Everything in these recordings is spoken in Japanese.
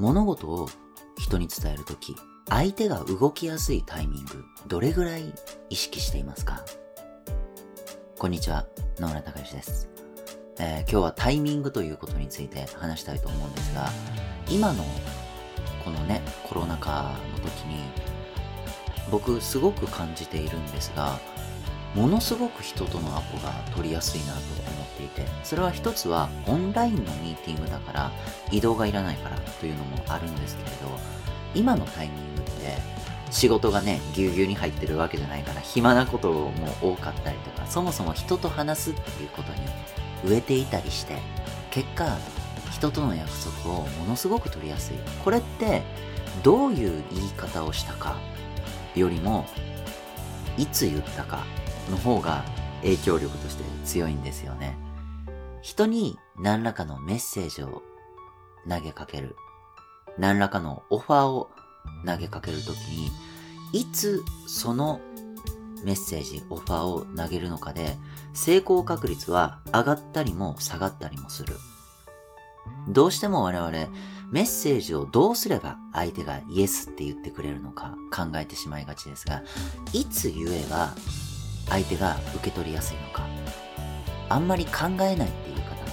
物事を人に伝えるとき、相手が動きやすいタイミング、どれぐらい意識していますか？こんにちは、野村隆之です、えー、今日はタイミングということについて話したいと思うんですが、今のこのね、コロナ禍の時に、僕すごく感じているんですが、ものすごく人とのアポが取りやすいなと思っていて、それは一つはオンラインのミーティングだから移動がいらないからというのもあるんですけれど、今のタイミングって仕事がね、ぎゅうぎゅうに入ってるわけじゃないから暇なことも多かったりとか、そもそも人と話すっていうことに植えていたりして、結果、人との約束をものすごく取りやすい。これってどういう言い方をしたかよりも、いつ言ったかの方が影響力として強いんですよね。人に何らかのメッセージを投げかける。何らかのオファーを投げかけるときに、いつそのメッセージ、オファーを投げるのかで、成功確率は上がったりも下がったりもする。どうしても我々、メッセージをどうすれば相手がイエスって言ってくれるのか考えてしまいがちですが、いつ言えば相手が受け取りやすいのか、あんまり考えないっていう方も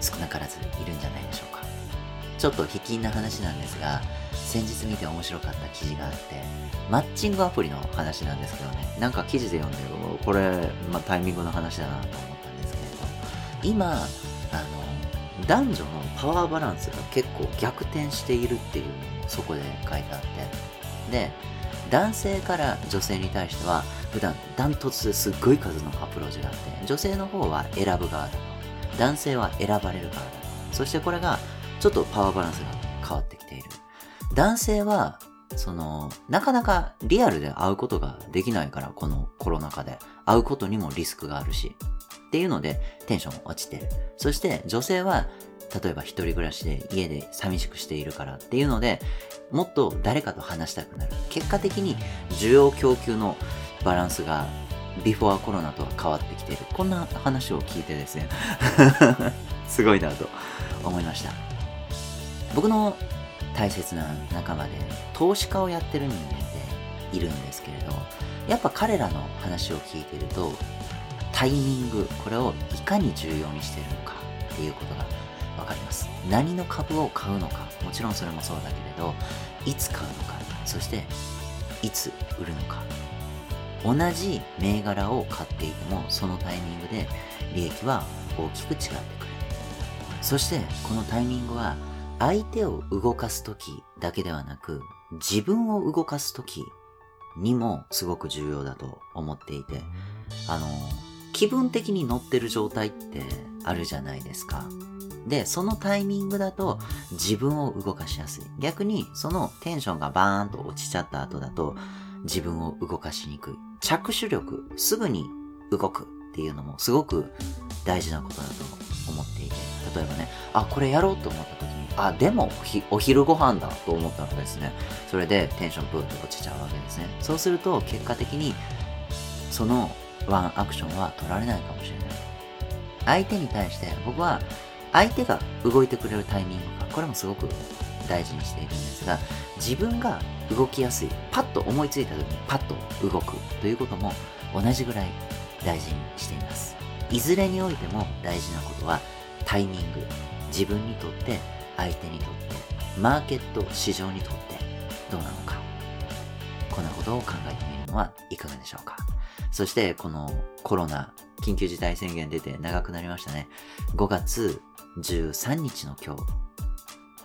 少なからずいるんじゃないでしょうか。ちょっと卑近な話なんですが、先日見て面白かった記事があって、マッチングアプリの話なんですけどね、なんか記事で読んでる、これ、まあ、タイミングの話だなと思ったんですけれど、今、あの、男女のパワーバランスが結構逆転しているっていうそこで書いてあって、で、男性から女性に対しては、普段ダントツですっごい数のアプローチがあって、女性の方は選ぶ側だ。男性は選ばれる側だ。そしてこれが、ちょっとパワーバランスが変わってきている。男性は、その、なかなかリアルで会うことができないから、このコロナ禍で。会うことにもリスクがあるし。っていうので、テンション落ちてる。そして女性は、例えば一人暮らしで家で寂しくしているからっていうので、もっと誰かと話したくなる。結果的に需要供給のバランスがビフォーコロナとは変わってきてる。こんな話を聞いてですね すごいなと思いました。僕の大切な仲間で投資家をやってる人間でいるんですけれど、やっぱ彼らの話を聞いてると、タイミング、これをいかに重要にしてるのかっていうことがわかります。何の株を買うのか、もちろんそれもそうだけれど、いつ買うのか、そしていつ売るのか。同じ銘柄を買っていても、そのタイミングで利益は大きく違ってくる。そして、このタイミングは相手を動かすときだけではなく、自分を動かすときにもすごく重要だと思っていて、あの、気分的に乗ってる状態ってあるじゃないですか。で、そのタイミングだと自分を動かしやすい。逆にそのテンションがバーンと落ちちゃった後だと自分を動かしにくい。着手力、すぐに動くっていうのもすごく大事なことだと思っていて、例えばね、あ、これやろうと思った時あ、でもお昼ご飯だと思ったのですね。それでテンションブーッと落ちちゃうわけですね。そうすると結果的にそのワンアクションは取られないかもしれない。相手に対して僕は相手が動いてくれるタイミングがこれもすごく大事にしているんですが自分が動きやすいパッと思いついた時にパッと動くということも同じぐらい大事にしていますいずれにおいても大事なことはタイミング自分にとって相手にとってマーケット市場にとってどうなのか。こんなことを考えてみるのはいかがでしょうか。そしてこのコロナ緊急事態宣言出て長くなりましたね。5月13日の今日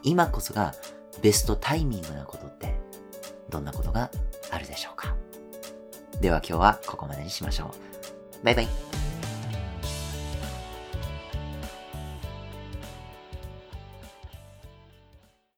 今こそがベストタイミングなことってどんなことがあるでしょうか。では今日はここまでにしましょう。バイバイ。